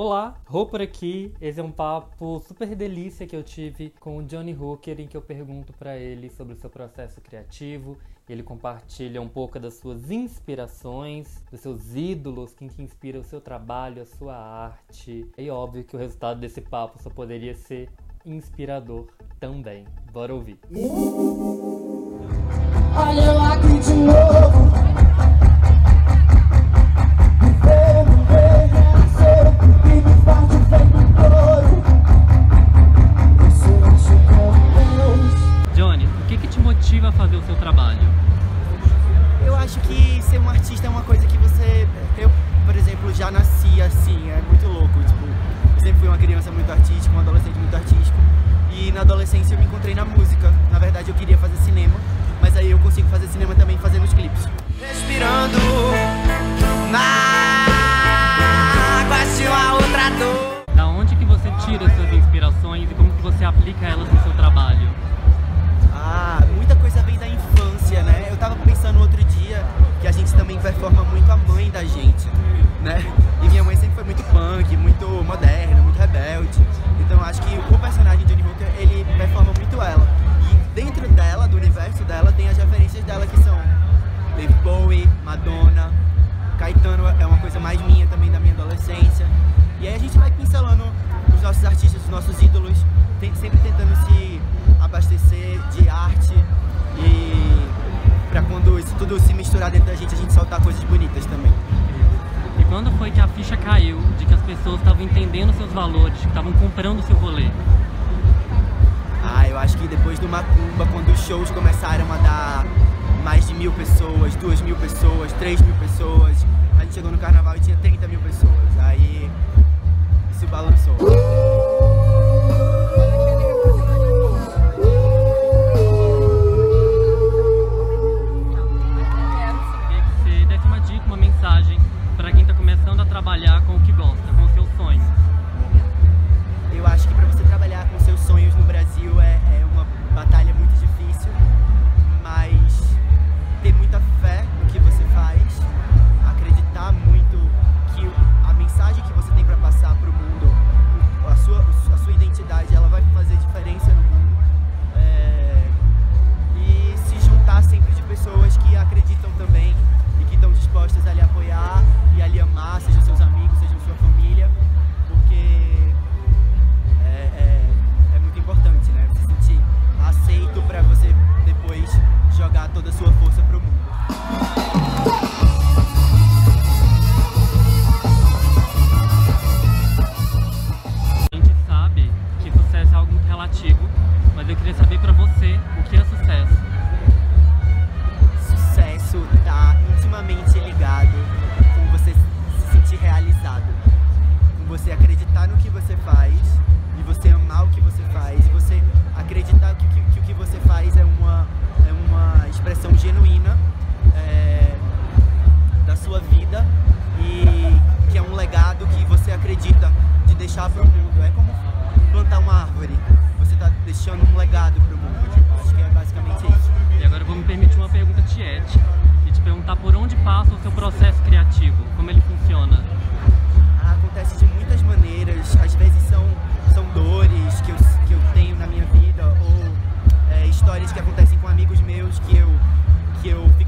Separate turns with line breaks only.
Olá, Rô por aqui. Esse é um papo super delícia que eu tive com o Johnny Hooker, em que eu pergunto para ele sobre o seu processo criativo. Ele compartilha um pouco das suas inspirações, dos seus ídolos, quem que inspira o seu trabalho, a sua arte. E óbvio que o resultado desse papo só poderia ser inspirador também. Bora ouvir. Olha eu.
Acho que ser um artista é uma coisa que você. Eu, por exemplo, já nasci assim, é muito louco. Tipo, eu sempre fui uma criança muito artística, um adolescente muito artístico. E na adolescência eu me encontrei na música. Na verdade, eu queria fazer cinema, mas aí eu consigo fazer cinema também fazendo os clipes. Respirando na água de uma outra dor.
Da onde que você tira suas inspirações e como que você aplica elas no seu
Madonna, Caetano é uma coisa mais minha também da minha adolescência. E aí a gente vai pincelando os nossos artistas, os nossos ídolos, sempre tentando se abastecer de arte e para quando isso tudo se misturar dentro da gente, a gente soltar coisas bonitas também.
E quando foi que a ficha caiu de que as pessoas estavam entendendo seus valores, que estavam comprando o seu rolê?
Ah, eu acho que depois do Macumba, quando os shows começaram a dar mais de mil pessoas, duas mil pessoas, três mil pessoas, a gente chegou no carnaval e tinha 30 mil pessoas. Aí isso balançou.
Queria que você desse uma dica, uma mensagem para quem está começando a trabalhar com o que gosta,
deixando um legado para o mundo. Tipo, acho que é basicamente isso. E agora eu vou me permitir uma pergunta de Ed, e te perguntar por onde passa o seu processo criativo, como ele funciona. Ah, acontece de muitas maneiras, às vezes
são, são dores que eu, que
eu tenho na minha vida ou é, histórias que acontecem com amigos meus que
eu, que eu fico